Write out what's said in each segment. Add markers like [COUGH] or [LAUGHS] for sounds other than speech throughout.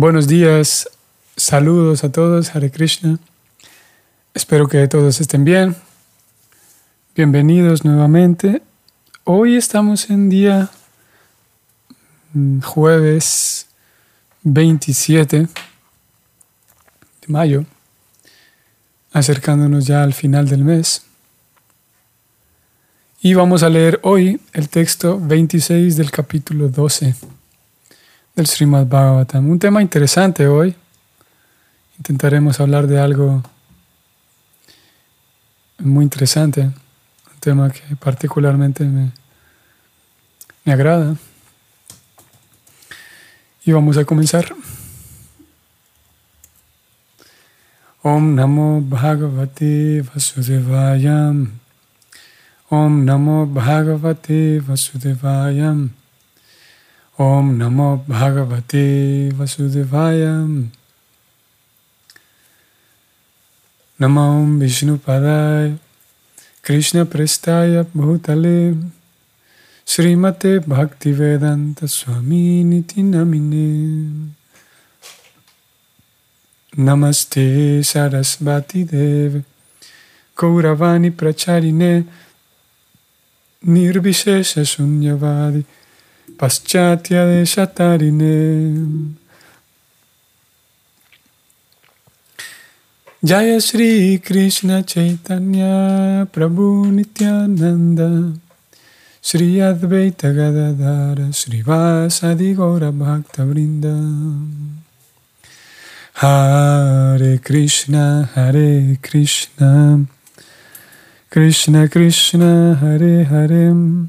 Buenos días, saludos a todos, Hare Krishna. Espero que todos estén bien. Bienvenidos nuevamente. Hoy estamos en día mm, jueves 27 de mayo, acercándonos ya al final del mes. Y vamos a leer hoy el texto 26 del capítulo 12 del Srimad Bhagavatam. Un tema interesante hoy. Intentaremos hablar de algo muy interesante, un tema que particularmente me, me agrada. Y vamos a comenzar. Om Namo Bhagavate Vasudevayam. Om Namo Bhagavate Vasudevayam. ओम नमो भगवते वसुदेवाय। नमो विष्णुपदाय प्रस्ताय भूतले। श्रीमते भक्ति वेदांत स्वामी नीति नमिने। नमस्ते सरस्वतीदेव कौरवाणी प्रचारिणे निर्विशेषशून्यवादि Paschatya de. Jaya Sri Krishna Chaitanya Prabhu Nityananda. Sri Advaita Gadadara Sri Vasadi Gora Bhakta Vrinda. Hare Krishna Hare Krishna. Krishna Krishna Hare Hare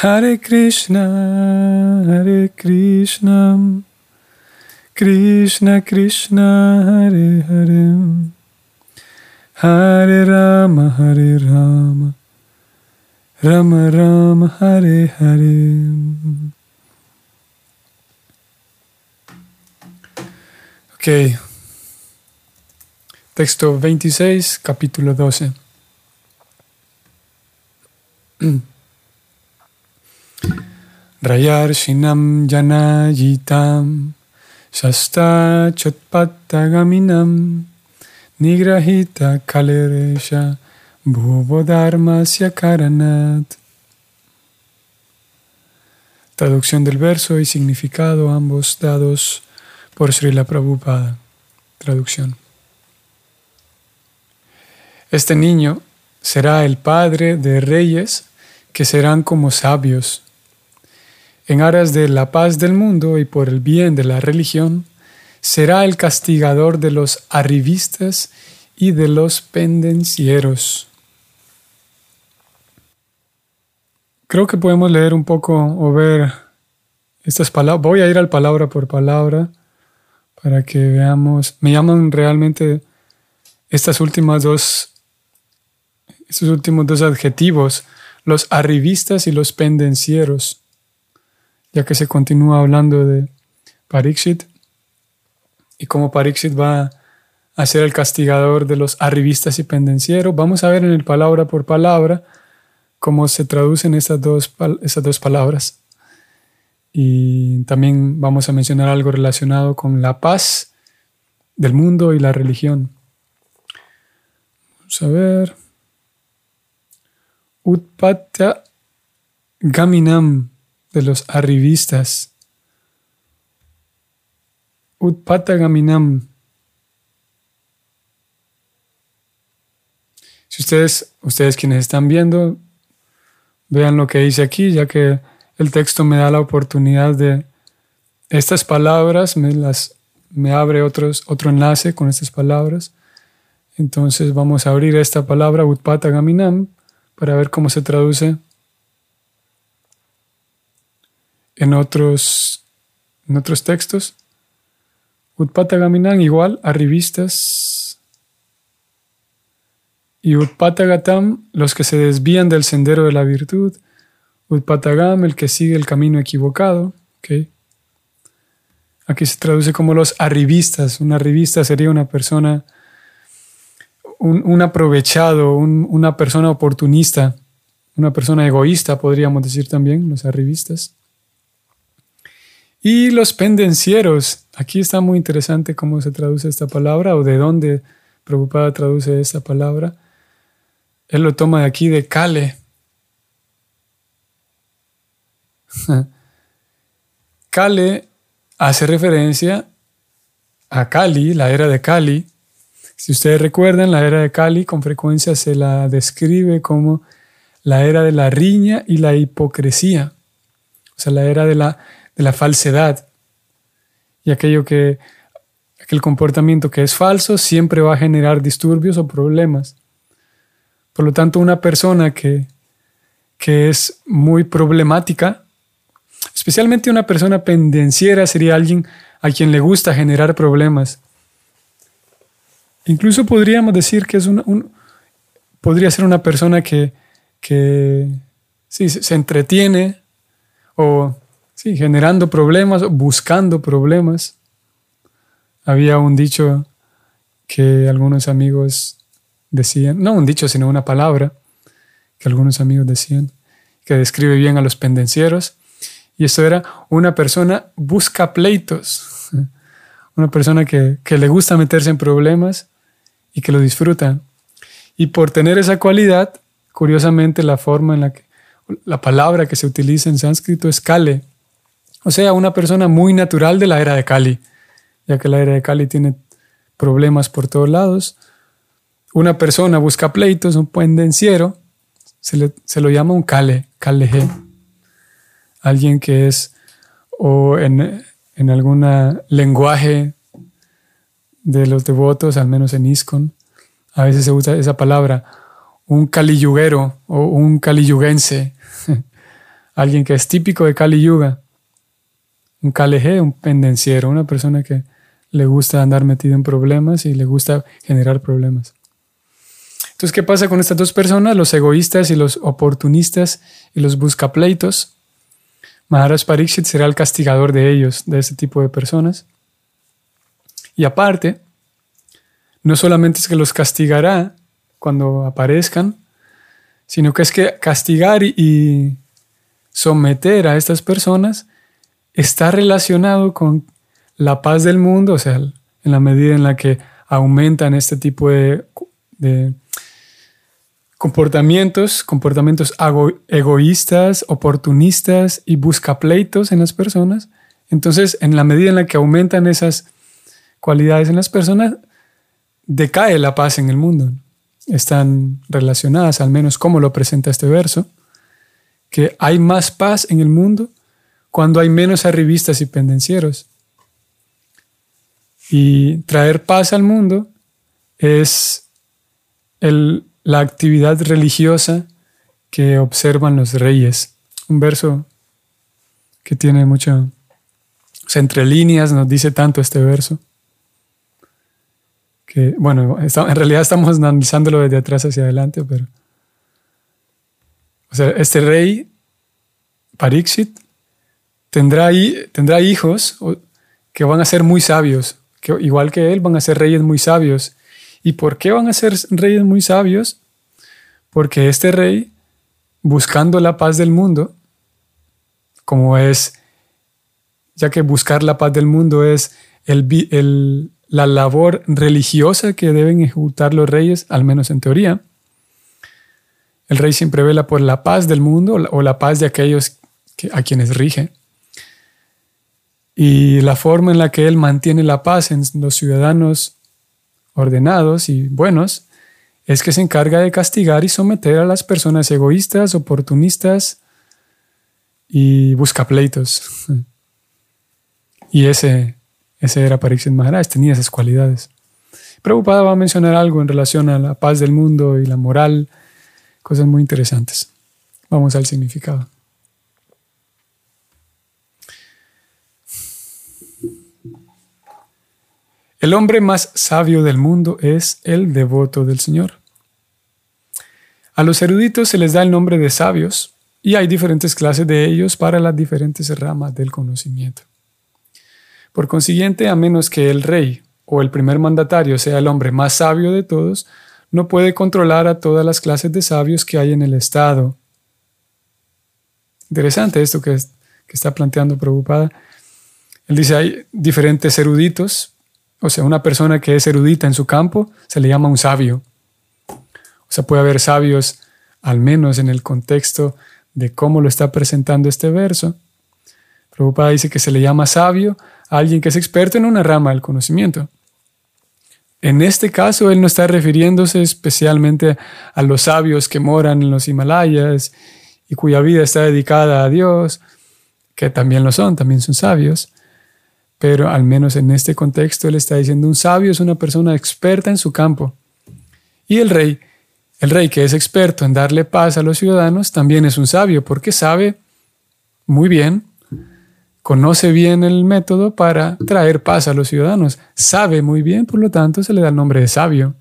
Hare Krishna, Hare Krishna, Krishna Krishna, Hare Hare, Hare Rama, Hare Rama, Rama Rama, Hare Hare. Ok. Texto 26, capítulo 12. [CLEARS THROAT] Rayarshinam Janayitam Shasta Chotpatagaminam Nigrahita Kaleresha Bhuvodharmasya Karanat. Traducción del verso y significado, ambos dados por Srila Prabhupada. Traducción. Este niño será el padre de reyes que serán como sabios en aras de la paz del mundo y por el bien de la religión, será el castigador de los arribistas y de los pendencieros. Creo que podemos leer un poco o ver estas palabras. Voy a ir al palabra por palabra para que veamos. Me llaman realmente estas últimas dos, estos últimos dos adjetivos, los arribistas y los pendencieros ya que se continúa hablando de Pariksit y cómo Pariksit va a ser el castigador de los arribistas y pendencieros. Vamos a ver en el palabra por palabra cómo se traducen esas dos, esas dos palabras. Y también vamos a mencionar algo relacionado con la paz del mundo y la religión. Vamos a ver. Utpatya Gaminam de los arribistas. Utpatagaminam. Si ustedes, ustedes quienes están viendo, vean lo que dice aquí, ya que el texto me da la oportunidad de estas palabras, me, las, me abre otros, otro enlace con estas palabras. Entonces vamos a abrir esta palabra, Utpatagaminam, para ver cómo se traduce en otros, en otros textos. Utpatagaminan igual, arribistas. Y Utpatagatam, los que se desvían del sendero de la virtud. Utpatagam, el que sigue el camino equivocado. ¿okay? Aquí se traduce como los arribistas. Un arribista sería una persona, un, aprovechado, una persona oportunista, una persona egoísta, podríamos decir también, los arribistas. Y los pendencieros. Aquí está muy interesante cómo se traduce esta palabra o de dónde Prabhupada traduce esta palabra. Él lo toma de aquí de Kale. [LAUGHS] Kale hace referencia a Kali, la era de Kali. Si ustedes recuerdan, la era de Kali con frecuencia se la describe como la era de la riña y la hipocresía. O sea, la era de la de la falsedad. Y aquello que, aquel comportamiento que es falso siempre va a generar disturbios o problemas. Por lo tanto, una persona que, que es muy problemática, especialmente una persona pendenciera, sería alguien a quien le gusta generar problemas. Incluso podríamos decir que es un, podría ser una persona que, que sí, se entretiene o Sí, generando problemas, buscando problemas. Había un dicho que algunos amigos decían, no un dicho, sino una palabra que algunos amigos decían, que describe bien a los pendencieros. Y esto era una persona busca pleitos, [LAUGHS] una persona que, que le gusta meterse en problemas y que lo disfruta. Y por tener esa cualidad, curiosamente la forma en la que, la palabra que se utiliza en sánscrito es kale, o sea, una persona muy natural de la era de Cali, ya que la era de Cali tiene problemas por todos lados. Una persona busca pleitos, un pendenciero, se, le, se lo llama un Cale, Caleje. Alguien que es, o en, en algún lenguaje de los devotos, al menos en ISKCON, a veces se usa esa palabra, un caliyuguero o un caliyuguense, [LAUGHS] alguien que es típico de Kali Yuga un caleje, un pendenciero, una persona que le gusta andar metido en problemas y le gusta generar problemas. Entonces, ¿qué pasa con estas dos personas? Los egoístas y los oportunistas y los buscapleitos. Maharaj Pariksit será el castigador de ellos, de ese tipo de personas. Y aparte, no solamente es que los castigará cuando aparezcan, sino que es que castigar y someter a estas personas está relacionado con la paz del mundo, o sea, en la medida en la que aumentan este tipo de, comportamientos, comportamientos egoístas, oportunistas y buscapleitos en las personas. Entonces, en la medida en la que aumentan esas cualidades en las personas, decae la paz en el mundo. Están relacionadas, al menos como lo presenta este verso, que hay más paz en el mundo cuando hay menos arribistas y pendencieros. Y traer paz al mundo es la actividad religiosa que observan los reyes. Un verso que tiene mucho, entre líneas nos dice tanto este verso, que bueno, en realidad estamos analizándolo desde atrás hacia adelante, pero... O sea, este rey, Pariksit, tendrá, hijos que van a ser muy sabios, que igual que él van a ser reyes muy sabios. ¿Y por qué van a ser reyes muy sabios? Porque este rey, buscando la paz del mundo, como es, ya que buscar la paz del mundo es la labor religiosa que deben ejecutar los reyes, al menos en teoría, el rey siempre vela por la paz del mundo o la paz de aquellos a quienes rige. Y la forma en la que Él mantiene la paz en los ciudadanos ordenados y buenos es que se encarga de castigar y someter a las personas egoístas, oportunistas y buscapleitos. Y ese, ese era Pariksit Maharaj, tenía esas cualidades. Prabhupada va a mencionar algo en relación a la paz del mundo y la moral, cosas muy interesantes. Vamos al significado. El hombre más sabio del mundo es el devoto del Señor. A los eruditos se les da el nombre de sabios y hay diferentes clases de ellos para las diferentes ramas del conocimiento. Por consiguiente, a menos que el rey o el primer mandatario sea el hombre más sabio de todos, no puede controlar a todas las clases de sabios que hay en el Estado. Interesante esto que, está planteando Prabhupada. Él dice, hay diferentes eruditos, o sea, una persona que es erudita en su campo se le llama un sabio. O sea, puede haber sabios, al menos en el contexto de cómo lo está presentando este verso. Prabhupada dice que se le llama sabio a alguien que es experto en una rama del conocimiento. En este caso, él no está refiriéndose especialmente a los sabios que moran en los Himalayas y cuya vida está dedicada a Dios, que también lo son, también son sabios, pero al menos en este contexto él está diciendo un sabio es una persona experta en su campo. Y el rey, el rey que es experto en darle paz a los ciudadanos, también es un sabio porque sabe muy bien conoce bien el método para traer paz a los ciudadanos, sabe muy bien, por lo tanto se le da el nombre de sabio.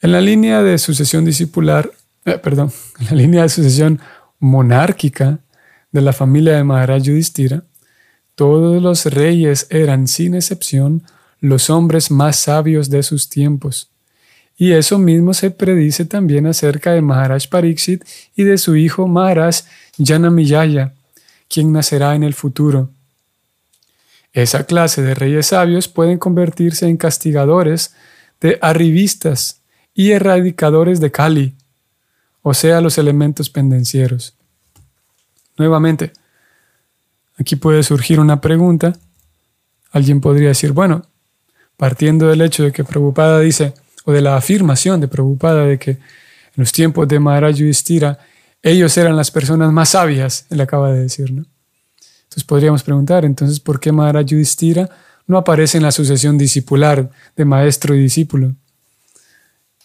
En la línea de sucesión discipular, eh, perdón, en la línea de sucesión monárquica de la familia de Maharaj Yudhishthira, todos los reyes eran sin excepción los hombres más sabios de sus tiempos y eso mismo se predice también acerca de Maharaj Pariksit y de su hijo Maharaj Janamiyaya, quien nacerá en el futuro. Esa clase de reyes sabios pueden convertirse en castigadores de arribistas y erradicadores de Kali, o sea, los elementos pendencieros. Nuevamente, aquí puede surgir una pregunta. Alguien podría decir, bueno, partiendo del hecho de que Prabhupada dice, o de la afirmación de Prabhupada de que en los tiempos de Maharaj Yudhishthira ellos eran las personas más sabias, él acaba de decir, ¿no? Entonces podríamos preguntar, entonces, ¿por qué Maharaj Yudhishthira no aparece en la sucesión discipular de maestro y discípulo?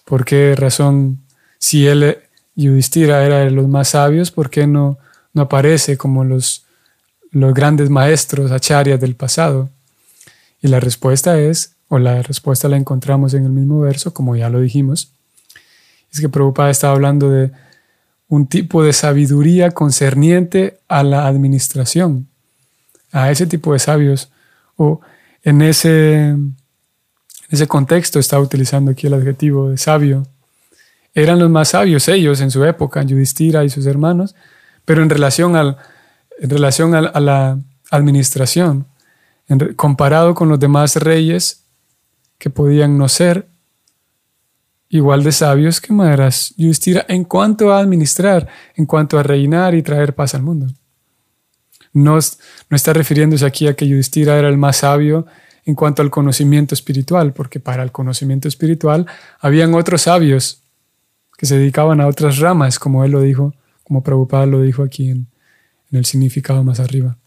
¿Por qué razón, si él, Yudhishthira, era de los más sabios, por qué no, no aparece como los, los grandes maestros, acharyas del pasado? Y la respuesta es o la respuesta la encontramos en el mismo verso, como ya lo dijimos, es que Prabhupada está hablando de un tipo de sabiduría concerniente a la administración, a ese tipo de sabios, o en ese, en ese contexto está utilizando aquí el adjetivo de sabio. Eran los más sabios ellos en su época, Yudhishthira y sus hermanos, pero en relación, al, en relación a, la administración, comparado con los demás reyes, que podían no ser igual de sabios que Maharaj Yudhishthira en cuanto a administrar, en cuanto a reinar y traer paz al mundo. No, no está refiriéndose aquí a que Yudhishthira era el más sabio en cuanto al conocimiento espiritual, porque para el conocimiento espiritual habían otros sabios que se dedicaban a otras ramas, como él lo dijo, como Prabhupada lo dijo aquí en el significado más arriba.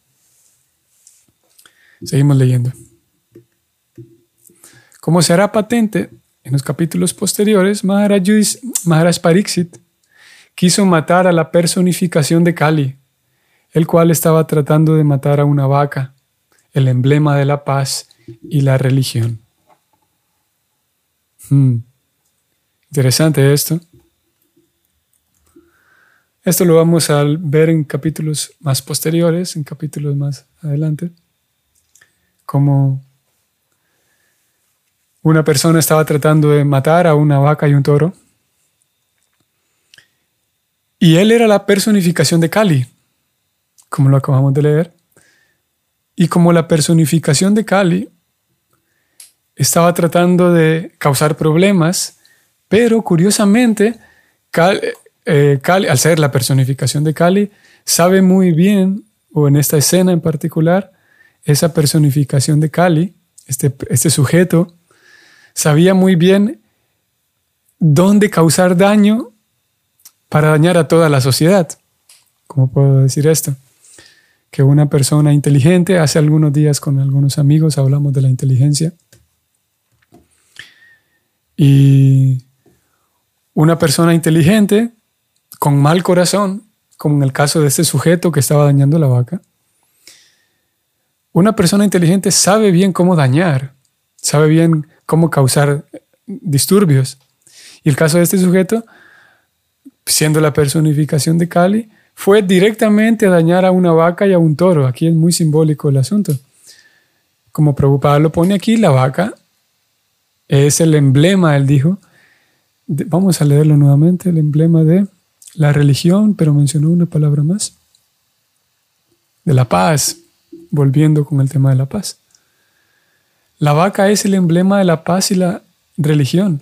Seguimos leyendo. Como se hará patente en los capítulos posteriores, Maharaj, quiso matar a la personificación de Kali, el cual estaba tratando de matar a una vaca, el emblema de la paz y la religión. Hmm. Interesante esto. Esto lo vamos a ver en capítulos más posteriores, en capítulos más adelante, como una persona estaba tratando de matar a una vaca y un toro. Y él era la personificación de Kali, como lo acabamos de leer. Y como la personificación de Kali estaba tratando de causar problemas, pero curiosamente, eh, Kali, al ser la personificación de Kali, sabe muy bien, o en esta escena en particular, esa personificación de Kali, este, este sujeto, sabía muy bien dónde causar daño para dañar a toda la sociedad. ¿Cómo puedo decir esto? Que una persona inteligente, hace algunos días con algunos amigos hablamos de la inteligencia, y una persona inteligente con mal corazón como en el caso de este sujeto que estaba dañando la vaca, una persona inteligente sabe bien cómo dañar, sabe bien cómo causar disturbios. Y el caso de este sujeto, siendo la personificación de Kali, fue directamente a dañar a una vaca y a un toro. Aquí es muy simbólico el asunto. Como Prabhupada lo pone aquí, la vaca es el emblema, él dijo. vamos a leerlo nuevamente, el emblema de la religión, pero mencionó una palabra más. De la paz, volviendo con el tema de la paz. La vaca es el emblema de la paz y la religión.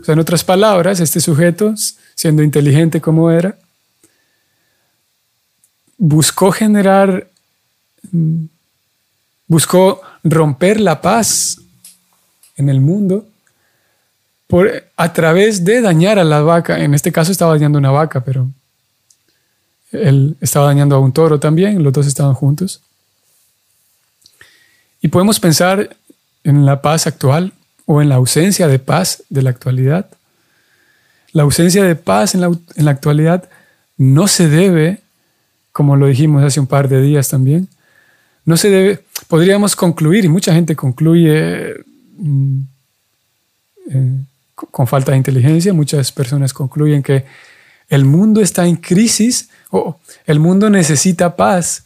O sea, en otras palabras, este sujeto, siendo inteligente como era, buscó generar, mm, buscó romper la paz en el mundo por, a través de dañar a la vaca. En este caso estaba dañando una vaca, pero él estaba dañando a un toro también, los dos estaban juntos. Y podemos pensar en la paz actual o en la ausencia de paz de la actualidad. La ausencia de paz en la, en la actualidad no se debe, como lo dijimos hace un par de días también, no se debe, podríamos concluir, y mucha gente concluye mm, eh, con falta de inteligencia, muchas personas concluyen que el mundo está en crisis o el mundo necesita paz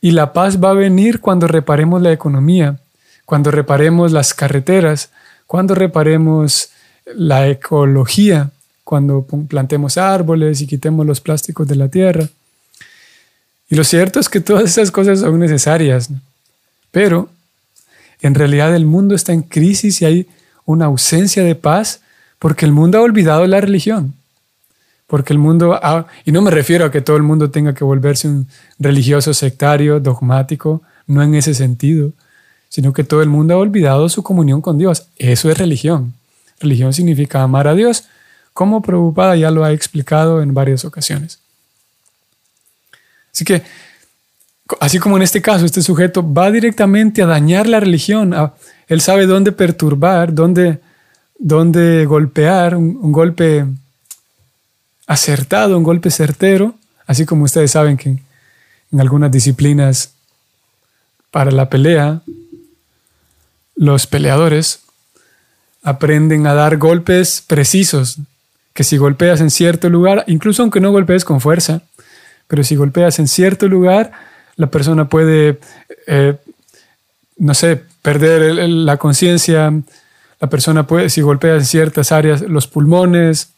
y la paz va a venir cuando reparemos la economía, cuando reparemos las carreteras, cuando reparemos la ecología, cuando plantemos árboles y quitemos los plásticos de la tierra. Y lo cierto es que todas esas cosas son necesarias, pero en realidad el mundo está en crisis y hay una ausencia de paz porque el mundo ha olvidado la religión porque el mundo, y no me refiero a que todo el mundo tenga que volverse un religioso sectario, dogmático, no en ese sentido, sino que todo el mundo ha olvidado su comunión con Dios. Eso es religión. Religión significa amar a Dios, como Prabhupada ya lo ha explicado en varias ocasiones. Así que, así como en este caso, este sujeto va directamente a dañar la religión, él sabe dónde perturbar, dónde, dónde golpear, un golpe acertado, un golpe certero, así como ustedes saben que en algunas disciplinas para la pelea, los peleadores aprenden a dar golpes precisos, que si golpeas en cierto lugar, incluso aunque no golpees con fuerza, pero si golpeas en cierto lugar, la persona puede, eh, no sé, perder la conciencia, la persona puede, si golpea en ciertas áreas, los pulmones,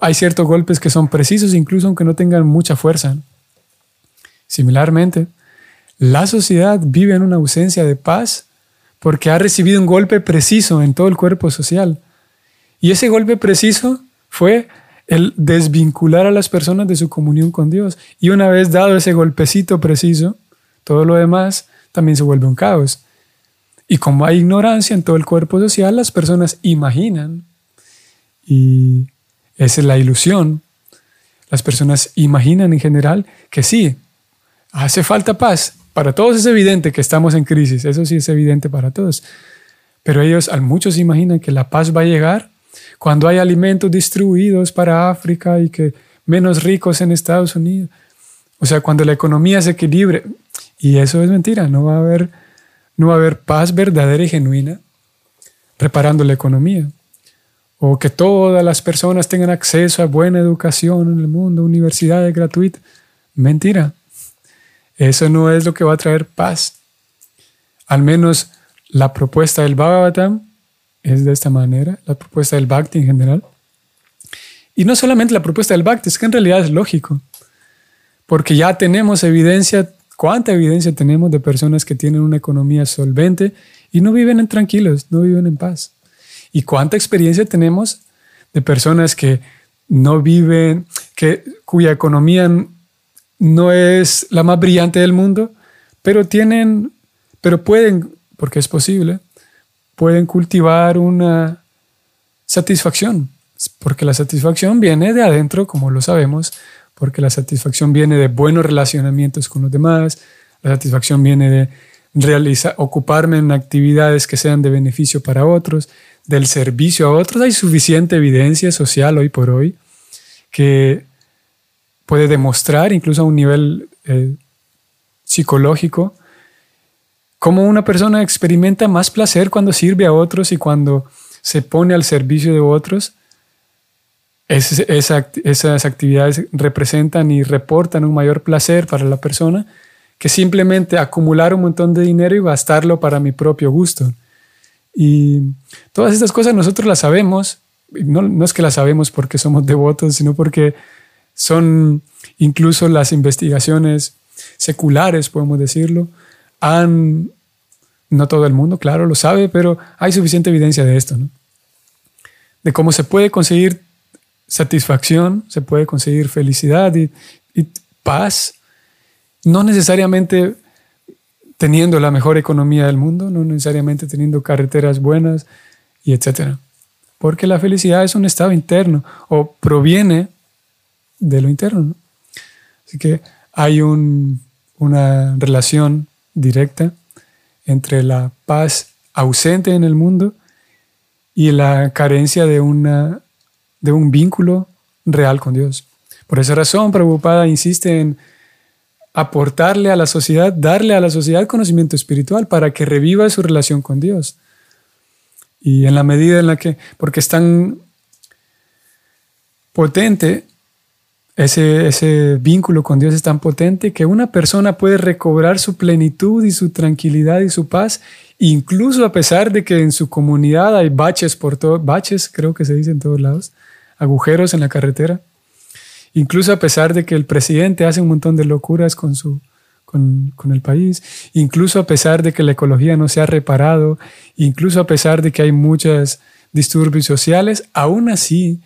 hay ciertos golpes que son precisos incluso aunque no tengan mucha fuerza. Similarmente, la sociedad vive en una ausencia de paz porque ha recibido un golpe preciso en todo el cuerpo social. Y ese golpe preciso fue el desvincular a las personas de su comunión con Dios. Y una vez dado ese golpecito preciso, todo lo demás también se vuelve un caos. Y como hay ignorancia en todo el cuerpo social, las personas imaginan y esa es la ilusión. Las personas imaginan en general que sí, hace falta paz. Para todos es evidente que estamos en crisis, eso sí es evidente para todos. Pero ellos, al muchos imaginan que la paz va a llegar cuando hay alimentos distribuidos para África y que menos ricos en Estados Unidos. O sea, cuando la economía se equilibre. Y eso es mentira, no va a haber, no va a haber paz verdadera y genuina reparando la economía o que todas las personas tengan acceso a buena educación en el mundo, universidades gratuitas. Mentira. Eso no es lo que va a traer paz. Al menos la propuesta del Bhagavatam es de esta manera, la propuesta del Bhakti en general. Y no solamente la propuesta del Bhakti, es que en realidad es lógico, porque ya tenemos evidencia, cuánta evidencia tenemos de personas que tienen una economía solvente y no viven en tranquilos, no viven en paz. ¿Y cuánta experiencia tenemos de personas que no viven, que, cuya economía no es la más brillante del mundo, pero tienen, pero pueden, porque es posible, pueden cultivar una satisfacción, porque la satisfacción viene de adentro, como lo sabemos, porque la satisfacción viene de buenos relacionamientos con los demás, la satisfacción viene de ocuparme en actividades que sean de beneficio para otros, del servicio a otros, hay suficiente evidencia social hoy por hoy que puede demostrar, incluso a un nivel eh, psicológico, cómo una persona experimenta más placer cuando sirve a otros y cuando se pone al servicio de otros. esas actividades representan y reportan un mayor placer para la persona que simplemente acumular un montón de dinero y gastarlo para mi propio gusto. Y todas estas cosas nosotros las sabemos, no, no es que las sabemos porque somos devotos, sino porque son incluso las investigaciones seculares, podemos decirlo, han, no todo el mundo, claro, lo sabe, pero hay suficiente evidencia de esto. De cómo se puede conseguir satisfacción, se puede conseguir felicidad y, y paz, no necesariamente teniendo la mejor economía del mundo, no necesariamente teniendo carreteras buenas y etcétera. Porque la felicidad es un estado interno o proviene de lo interno. Así que hay una relación directa entre la paz ausente en el mundo y la carencia de, una, de un vínculo real con Dios. Por esa razón, Prabhupada insiste en aportarle a la sociedad, darle a la sociedad conocimiento espiritual para que reviva su relación con Dios. Y en la medida en la que, porque es tan potente ese, ese vínculo con Dios es tan potente que una persona puede recobrar su plenitud y su tranquilidad y su paz, incluso a pesar de que en su comunidad hay baches por todos, baches creo que se dice en todos lados, agujeros en la carretera, incluso a pesar de que el presidente hace un montón de locuras con, su, con, con el país, incluso a pesar de que la ecología no se ha reparado, incluso a pesar de que hay muchos disturbios sociales, aún así,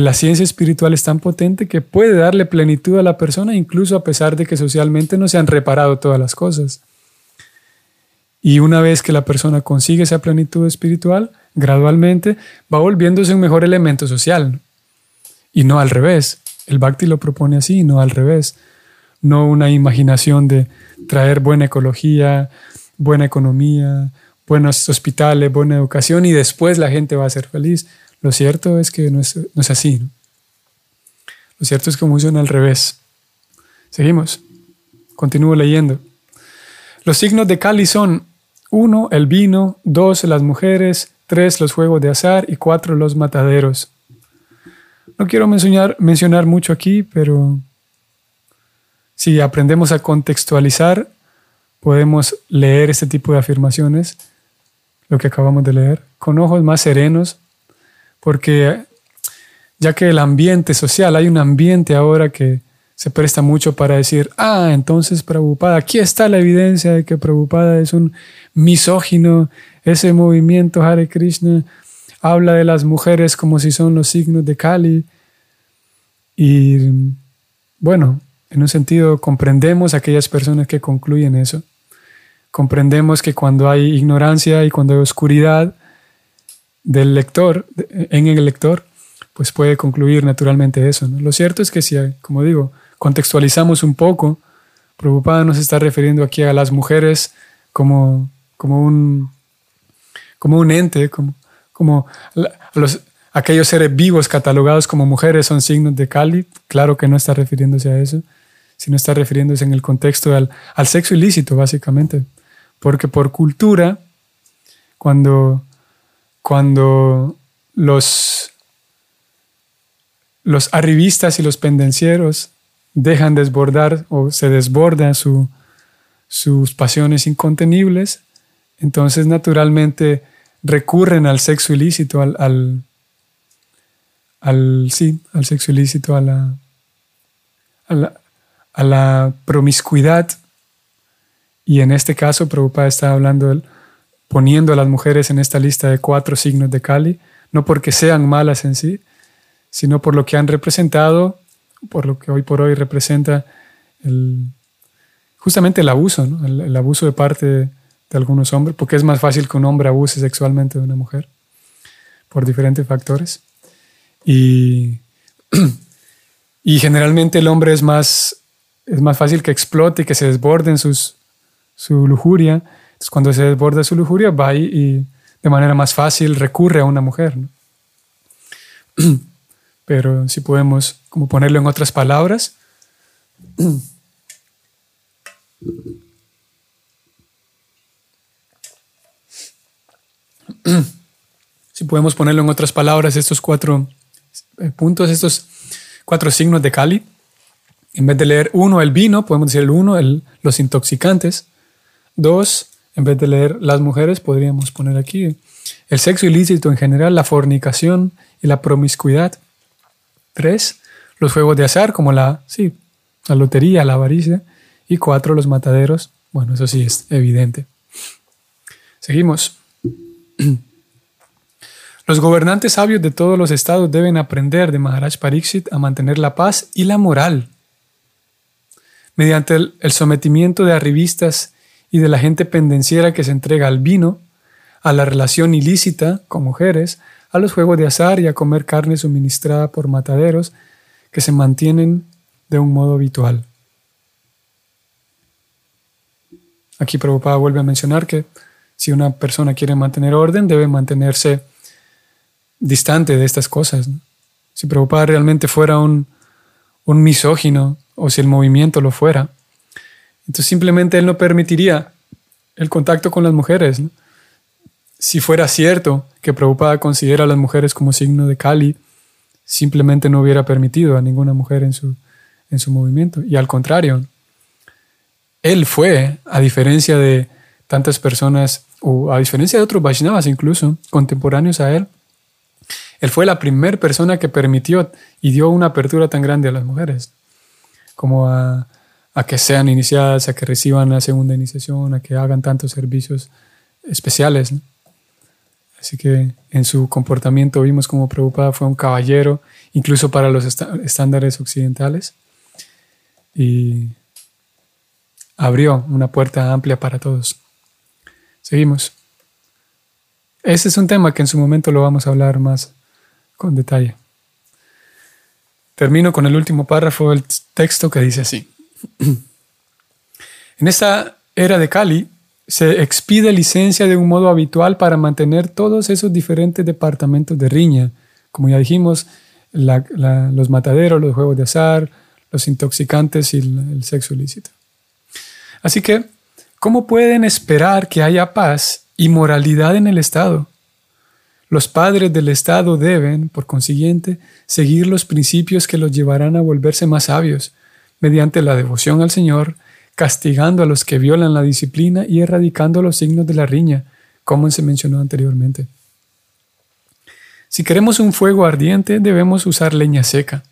la ciencia espiritual es tan potente que puede darle plenitud a la persona incluso a pesar de que socialmente no se han reparado todas las cosas. Y una vez que la persona consigue esa plenitud espiritual, gradualmente va volviéndose un mejor elemento social. Y no al revés. El Bhakti lo propone así, no al revés. No una imaginación de traer buena ecología, buena economía, buenos hospitales, buena educación y después la gente va a ser feliz. Lo cierto es que no es, así. Lo cierto es que funciona al revés. Seguimos. Continúo leyendo. Los signos de Kali son uno, el vino, dos, las mujeres, tres, los juegos de azar y cuatro, los mataderos. No quiero mencionar, mencionar mucho aquí, pero si aprendemos a contextualizar, podemos leer este tipo de afirmaciones, lo que acabamos de leer, con ojos más serenos porque ya que el ambiente social, hay un ambiente ahora que se presta mucho para decir, ah, entonces Prabhupada, aquí está la evidencia de que Prabhupada es un misógino, ese movimiento Hare Krishna habla de las mujeres como si son los signos de Kali. Y bueno, en un sentido comprendemos a aquellas personas que concluyen eso. Comprendemos que cuando hay ignorancia y cuando hay oscuridad, del lector, en el lector, pues puede concluir naturalmente eso. Lo cierto es que si, como digo, contextualizamos un poco, Prabhupada nos está refiriendo aquí a las mujeres como, como, un, como un ente, como, como los, aquellos seres vivos catalogados como mujeres son signos de Kali. Claro que no está refiriéndose a eso, sino está refiriéndose en el contexto al, al sexo ilícito, básicamente. Porque por cultura, cuando cuando los, los arribistas y los pendencieros dejan desbordar o se desbordan sus pasiones incontenibles, entonces naturalmente recurren al sexo ilícito, al, al, sí, al sexo ilícito, a la, a la, a la promiscuidad. Y en este caso, Prabhupada está hablando del poniendo a las mujeres en esta lista de cuatro signos de Kali, no porque sean malas en sí, sino por lo que han representado, por lo que hoy por hoy representa justamente el abuso, el, abuso de parte de, algunos hombres, porque es más fácil que un hombre abuse sexualmente de una mujer, por diferentes factores. Y, [CLEARS THROAT] y generalmente el hombre es más, es más fácil que explote, que se desborde en sus, su lujuria, cuando se desborda su lujuria, va y, de manera más fácil recurre a una mujer. [CLEARS THROAT] Pero si podemos como ponerlo en otras palabras, [CLEARS THROAT] si podemos ponerlo en otras palabras, estos cuatro eh, puntos, estos cuatro signos de Cali, en vez de leer uno, el vino, podemos decir el uno, los intoxicantes. Dos, en vez de leer las mujeres, podríamos poner aquí el sexo ilícito en general, la fornicación y la promiscuidad. Tres, los juegos de azar, como la, sí, la lotería, la avaricia. Y cuatro, los mataderos. Bueno, eso sí es evidente. Seguimos. [CLEARS THROAT] Los gobernantes sabios de todos los estados deben aprender de Maharaj Pariksit a mantener la paz y la moral. Mediante el, sometimiento de arribistas y de la gente pendenciera que se entrega al vino, a la relación ilícita con mujeres, a los juegos de azar y a comer carne suministrada por mataderos que se mantienen de un modo habitual. Aquí Prabhupada vuelve a mencionar que si una persona quiere mantener orden, debe mantenerse distante de estas cosas. Si Prabhupada realmente fuera un, un misógino o si el movimiento lo fuera, entonces simplemente él no permitiría el contacto con las mujeres. Si fuera cierto que Prabhupada considera a las mujeres como signo de Kali, simplemente no hubiera permitido a ninguna mujer en su, en su movimiento. Y al contrario, él fue, a diferencia de tantas personas, o a diferencia de otros Vaishnavas incluso, contemporáneos a él, él fue la primera persona que permitió y dio una apertura tan grande a las mujeres, como a, a que sean iniciadas, a que reciban la segunda iniciación, a que hagan tantos servicios especiales. Así que en su comportamiento vimos como Prabhupada fue un caballero, incluso para los estándares occidentales, y abrió una puerta amplia para todos. Seguimos. Ese es un tema que en su momento lo vamos a hablar más con detalle. Termino con el último párrafo del texto que dice así. [CLEARS THROAT] en esta era de Cali se expide licencia de un modo habitual para mantener todos esos diferentes departamentos de riña, como ya dijimos, los mataderos, los juegos de azar, los intoxicantes y el sexo ilícito. Así que, ¿cómo pueden esperar que haya paz y moralidad en el Estado? Los padres del Estado deben, por consiguiente, seguir los principios que los llevarán a volverse más sabios, mediante la devoción al Señor, castigando a los que violan la disciplina y erradicando los signos de la riña, como se mencionó anteriormente. Si queremos un fuego ardiente, debemos usar leña seca.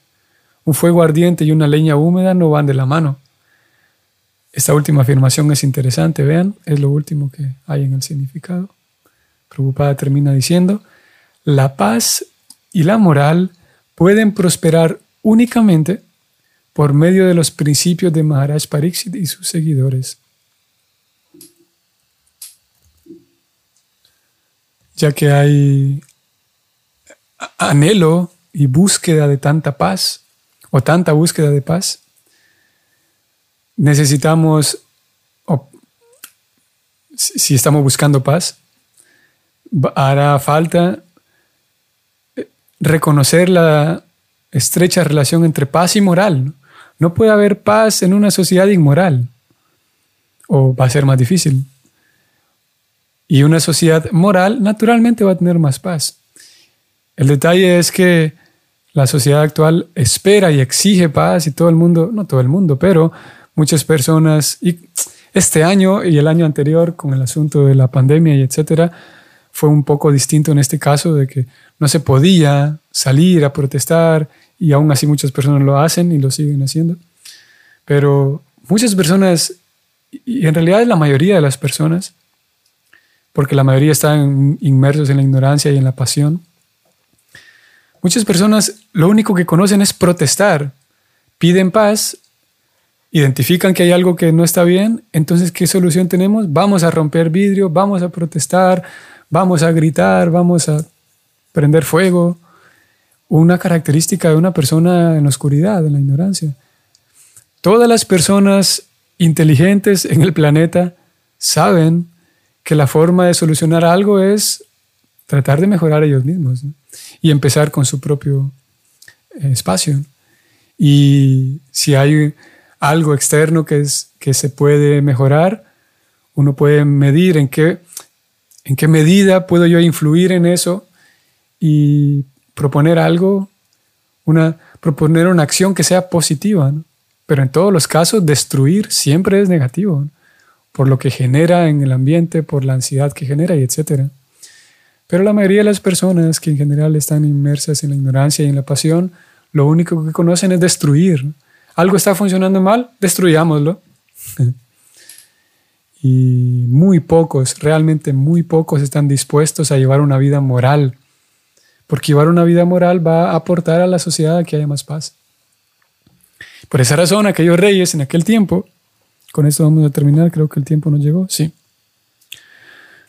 Un fuego ardiente y una leña húmeda no van de la mano. Esta última afirmación es interesante, vean, es lo último que hay en el significado. Prabhupada termina diciendo, la paz y la moral pueden prosperar únicamente por medio de los principios de Maharaj Pariksit y sus seguidores. Ya que hay anhelo y búsqueda de tanta paz, o tanta búsqueda de paz, necesitamos, si estamos buscando paz, hará falta reconocer la estrecha relación entre paz y moral. ¿No? puede haber paz en una sociedad inmoral, o va a ser más difícil. Y una sociedad moral naturalmente va a tener más paz. El detalle es que la sociedad actual espera y exige paz y todo el mundo, no todo el mundo, pero muchas personas, y este año y el año anterior con el asunto de la pandemia y etcétera, fue un poco distinto en este caso de que no se podía salir a protestar y aún así muchas personas lo hacen y lo siguen haciendo. Pero muchas personas, y en realidad la mayoría de las personas, porque la mayoría están inmersos en la ignorancia y en la pasión, muchas personas lo único que conocen es protestar, piden paz, identifican que hay algo que no está bien, entonces ¿qué solución tenemos? Vamos a romper vidrio, vamos a protestar, vamos a gritar, vamos a prender fuego. Una característica de una persona en la oscuridad, en la ignorancia. Todas las personas inteligentes en el planeta saben que la forma de solucionar algo es tratar de mejorar ellos mismos y empezar con su propio eh, espacio. Y si hay algo externo que, es, que se puede mejorar, uno puede medir en qué, en qué medida puedo yo influir en eso y proponer algo, una, proponer una acción que sea positiva. Pero en todos los casos, destruir siempre es negativo, por lo que genera en el ambiente, por la ansiedad que genera y etc. Pero la mayoría de las personas que en general están inmersas en la ignorancia y en la pasión, lo único que conocen es destruir. Algo está funcionando mal, destruyámoslo. [LAUGHS] y muy pocos, realmente muy pocos están dispuestos a llevar una vida moral, porque llevar una vida moral va a aportar a la sociedad a que haya más paz. Por esa razón, aquellos reyes en aquel tiempo, con esto vamos a terminar, creo que el tiempo nos llegó, sí.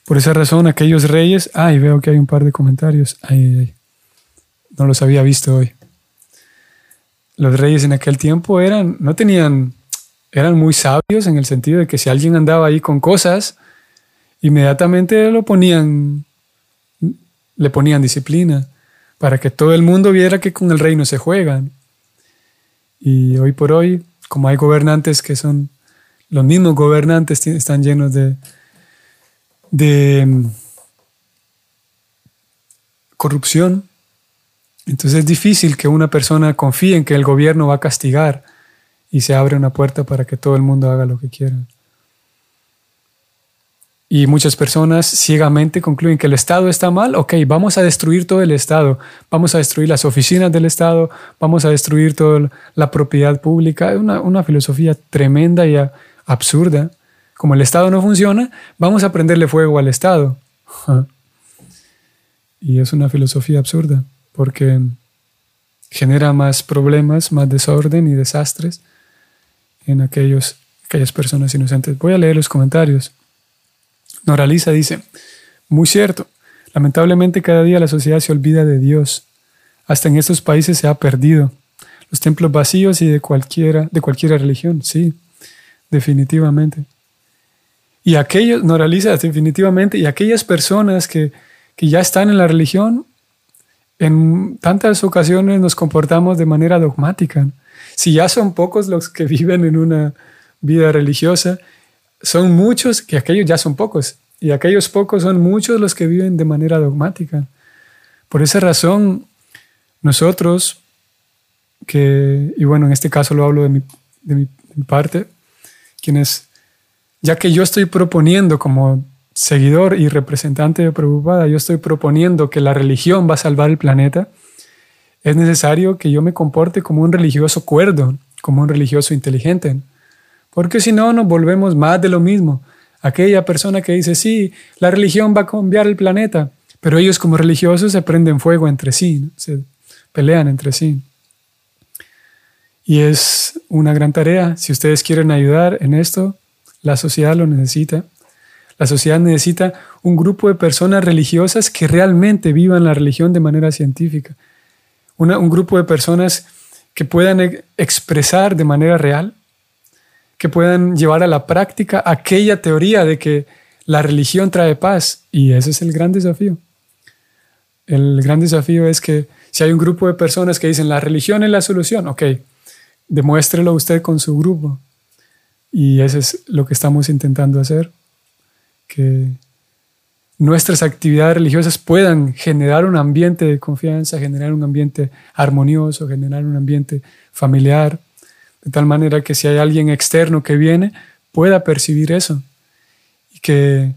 Por esa razón, aquellos reyes, ay, veo que hay un par de comentarios, ay, ay, no los había visto hoy. Los reyes en aquel tiempo eran, no tenían eran muy sabios en el sentido de que si alguien andaba ahí con cosas, inmediatamente lo ponían, le ponían disciplina para que todo el mundo viera que con el reino se juegan. Y hoy por hoy, como hay gobernantes que son, los mismos gobernantes están llenos de, de mm, corrupción, entonces es difícil que una persona confíe en que el gobierno va a castigar y se abre una puerta para que todo el mundo haga lo que quiera. Y muchas personas ciegamente concluyen que el Estado está mal, ok, vamos a destruir todo el Estado, vamos a destruir las oficinas del Estado, vamos a destruir toda la propiedad pública. Es una, filosofía tremenda y absurda. Como el Estado no funciona, vamos a prenderle fuego al Estado. [LAUGHS] Y es una filosofía absurda, porque genera más problemas, más desorden y desastres en aquellos, aquellas personas inocentes. Voy a leer los comentarios. Noraliza dice, muy cierto, lamentablemente cada día la sociedad se olvida de Dios. Hasta en estos países se ha perdido. Los templos vacíos y de cualquiera, de cualquier religión, sí, definitivamente. Y aquellos, Noraliza definitivamente, y aquellas personas que, que ya están en la religión, en tantas ocasiones nos comportamos de manera dogmática si ya son pocos los que [LAUGHS] viven en una vida religiosa, son muchos, que aquellos ya son pocos, y aquellos pocos son muchos los que viven de manera dogmática. Por esa razón, nosotros, que, y bueno, en este caso lo hablo de mi, de mi, parte, quienes, ya que yo estoy proponiendo como seguidor y representante de Preocupada, yo estoy proponiendo que la religión va a salvar el planeta, es necesario que yo me comporte como un religioso cuerdo, como un religioso inteligente, porque si no nos volvemos más de lo mismo. Aquella persona que dice, sí, la religión va a cambiar el planeta, pero ellos como religiosos se prenden fuego entre sí, se pelean entre sí. Y es una gran tarea. Si ustedes quieren ayudar en esto, la sociedad lo necesita. La sociedad necesita un grupo de personas religiosas que realmente vivan la religión de manera científica, un grupo de personas que puedan e, expresar de manera real, que puedan llevar a la práctica aquella teoría de que la religión trae paz. Y ese es el gran desafío. El gran desafío es que si hay un grupo de personas que dicen la religión es la solución, ok, demuéstrelo usted con su grupo. Y eso es lo que estamos intentando hacer, que nuestras actividades religiosas puedan generar un ambiente de confianza, generar un ambiente armonioso, generar un ambiente familiar, de tal manera que si hay alguien externo que viene, pueda percibir eso y que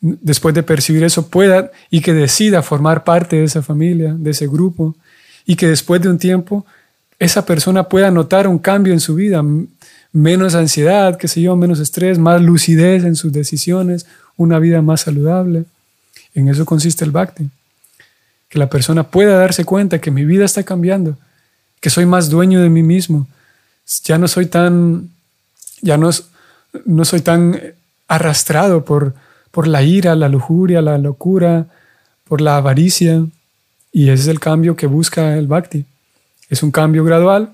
después de percibir eso pueda y que decida formar parte de esa familia, de ese grupo, y que después de un tiempo esa persona pueda notar un cambio en su vida, menos ansiedad, qué sé yo, menos estrés, más lucidez en sus decisiones, una vida más saludable. En eso consiste el bhakti. Que la persona pueda darse cuenta que mi vida está cambiando, que soy más dueño de mí mismo. Ya no soy tan, ya no, no soy tan arrastrado por, por la ira, la lujuria, la locura, por la avaricia. Y ese es el cambio que busca el bhakti. Es un cambio gradual,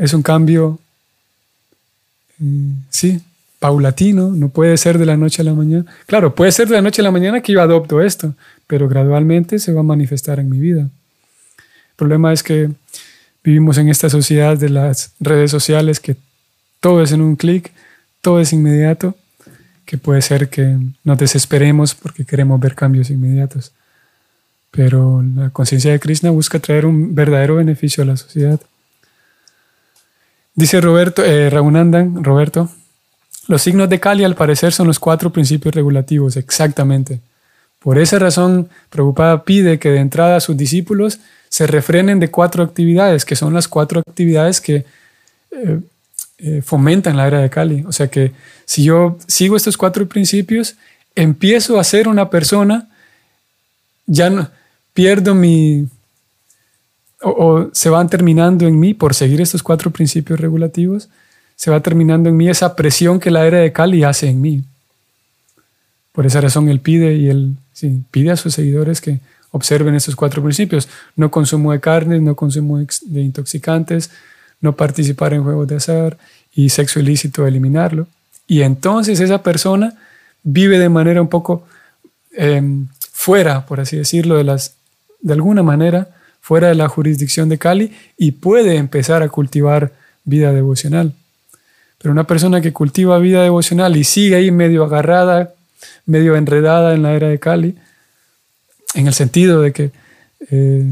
es un cambio, mm, sí, paulatino, no puede ser de la noche a la mañana. Claro, puede ser de la noche a la mañana que yo adopto esto, pero gradualmente se va a manifestar en mi vida. El problema es que vivimos en esta sociedad de las redes sociales que todo es en un clic, todo es inmediato, que puede ser que nos desesperemos porque queremos ver cambios inmediatos. Pero la conciencia de Krishna busca traer un verdadero beneficio a la sociedad. Dice Roberto, eh, Ragunandan, Roberto, los signos de Kali al parecer son los cuatro principios regulativos, exactamente. Por esa razón, Prabhupada pide que de entrada sus discípulos se refrenen de cuatro actividades, que son las cuatro actividades que eh, eh, fomentan la era de Kali. O sea que si yo sigo estos cuatro principios, empiezo a ser una persona, ya no, pierdo mi, o, se van terminando en mí por seguir estos cuatro principios regulativos, se va terminando en mí esa presión que la era de Cali hace en mí. Por esa razón él pide y él pide a sus seguidores que observen estos cuatro principios. No consumo de carne, no consumo de intoxicantes, no participar en juegos de azar y sexo ilícito, eliminarlo. Y entonces esa persona vive de manera un poco em, fuera, por así decirlo, de, las, de alguna manera, fuera de la jurisdicción de Cali y puede empezar a cultivar vida devocional. Pero una persona que cultiva vida devocional y sigue ahí medio agarrada, medio enredada en la era de Cali, en el sentido de que eh,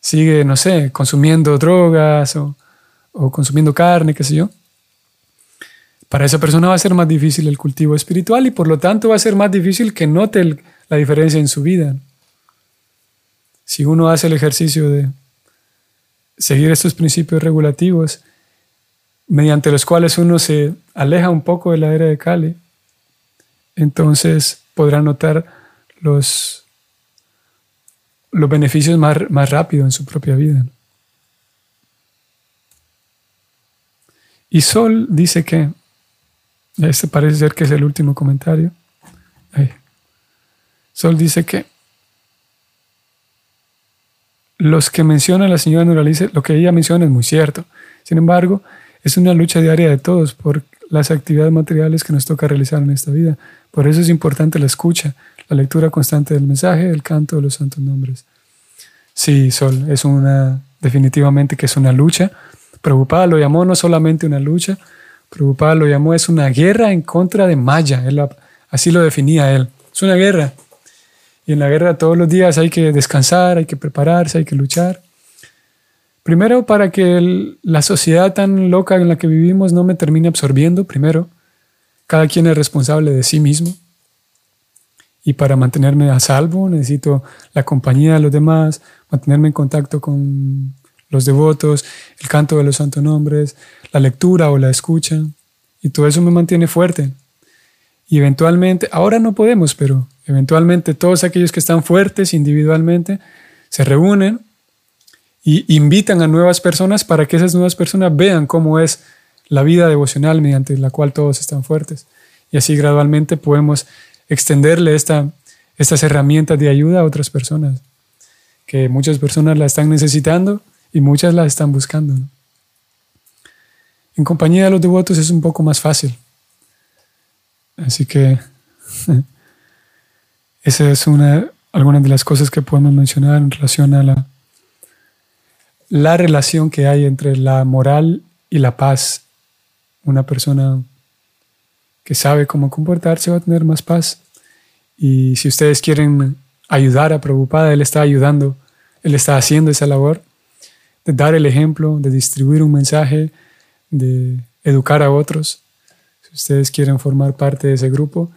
sigue, no sé, consumiendo drogas o, consumiendo carne, qué sé yo, para esa persona va a ser más difícil el cultivo espiritual y por lo tanto va a ser más difícil que note la diferencia en su vida. Si uno hace el ejercicio de seguir estos principios regulativos, mediante los cuales uno se aleja un poco de la era de Cali, entonces podrá notar los, los beneficios más, más rápido en su propia vida. Y Sol dice que, este parece ser que es el último comentario. Sol dice que los que menciona la señora Nuralice, lo que ella menciona es muy cierto. Sin embargo, es una lucha diaria de todos por las actividades materiales que nos toca realizar en esta vida. Por eso es importante la escucha, la lectura constante del mensaje, el canto de los santos nombres. Sí, Sol, es una, definitivamente que es una lucha. Preocupada lo llamó no solamente una lucha, Preocupada lo llamó es una guerra en contra de Maya, así lo definía él. Es una guerra y en la guerra todos los días hay que descansar, hay que prepararse, hay que luchar. Primero para que la sociedad tan loca en la que vivimos no me termine absorbiendo, primero. Cada quien es responsable de sí mismo. Y para mantenerme a salvo necesito la compañía de los demás, mantenerme en contacto con los devotos, el canto de los santos nombres, la lectura o la escucha. Y todo eso me mantiene fuerte. Y eventualmente, ahora no podemos, pero Eventualmente todos aquellos que están fuertes individualmente se reúnen y invitan a nuevas personas para que esas nuevas personas vean cómo es la vida devocional mediante la cual todos están fuertes. Y así gradualmente podemos extenderle esta, estas herramientas de ayuda a otras personas, que muchas personas la están necesitando y muchas la están buscando. En compañía de los devotos es un poco más fácil. Así que [LAUGHS] Esa es una, algunas de las cosas que podemos mencionar en relación a la, la relación que hay entre la moral y la paz. Una persona que sabe cómo comportarse va a tener más paz. Y si ustedes quieren ayudar a Prabhupada, Él está ayudando, Él está haciendo esa labor de dar el ejemplo, de distribuir un mensaje, de educar a otros. Si ustedes quieren formar parte de ese grupo,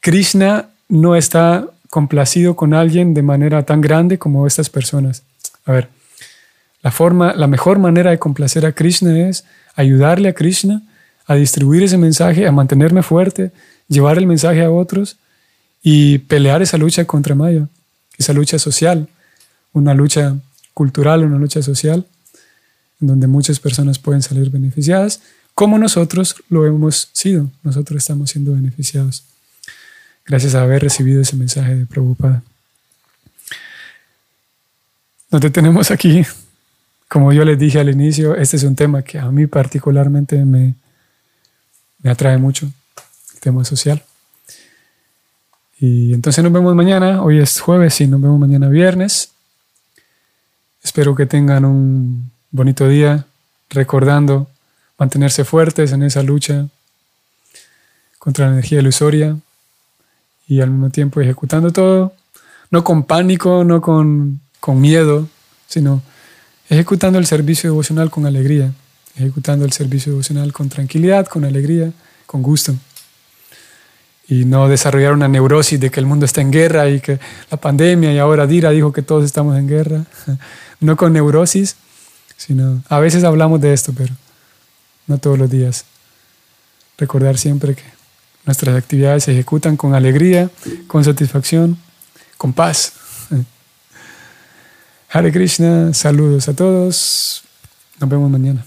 Krishna no está complacido con alguien de manera tan grande como estas personas. A ver, la, forma, la mejor manera de complacer a Krishna es ayudarle a Krishna a distribuir ese mensaje, a mantenerme fuerte, llevar el mensaje a otros y pelear esa lucha contra Maya, esa lucha social, una lucha cultural, una lucha social, en donde muchas personas pueden salir beneficiadas, como nosotros lo hemos sido, nosotros estamos siendo beneficiados. Gracias a haber recibido ese mensaje de Prabhupada. Nos detenemos aquí. Como yo les dije al inicio, este es un tema que a mí particularmente me, me atrae mucho, el tema social. Y entonces nos vemos mañana, hoy es jueves y nos vemos mañana viernes. Espero que tengan un bonito día, recordando mantenerse fuertes en esa lucha contra la energía ilusoria y al mismo tiempo ejecutando todo, no con pánico, no con, con miedo, sino ejecutando el servicio devocional con alegría, ejecutando el servicio devocional con tranquilidad, con alegría, con gusto. Y no desarrollar una neurosis de que el mundo está en guerra y que la pandemia y ahora Dira dijo que todos estamos en guerra. [LAUGHS] No con neurosis, sino a veces hablamos de esto, pero no todos los días. Recordar siempre que nuestras actividades se ejecutan con alegría, con satisfacción, con paz. [LAUGHS] Hare Krishna, saludos a todos. Nos vemos mañana.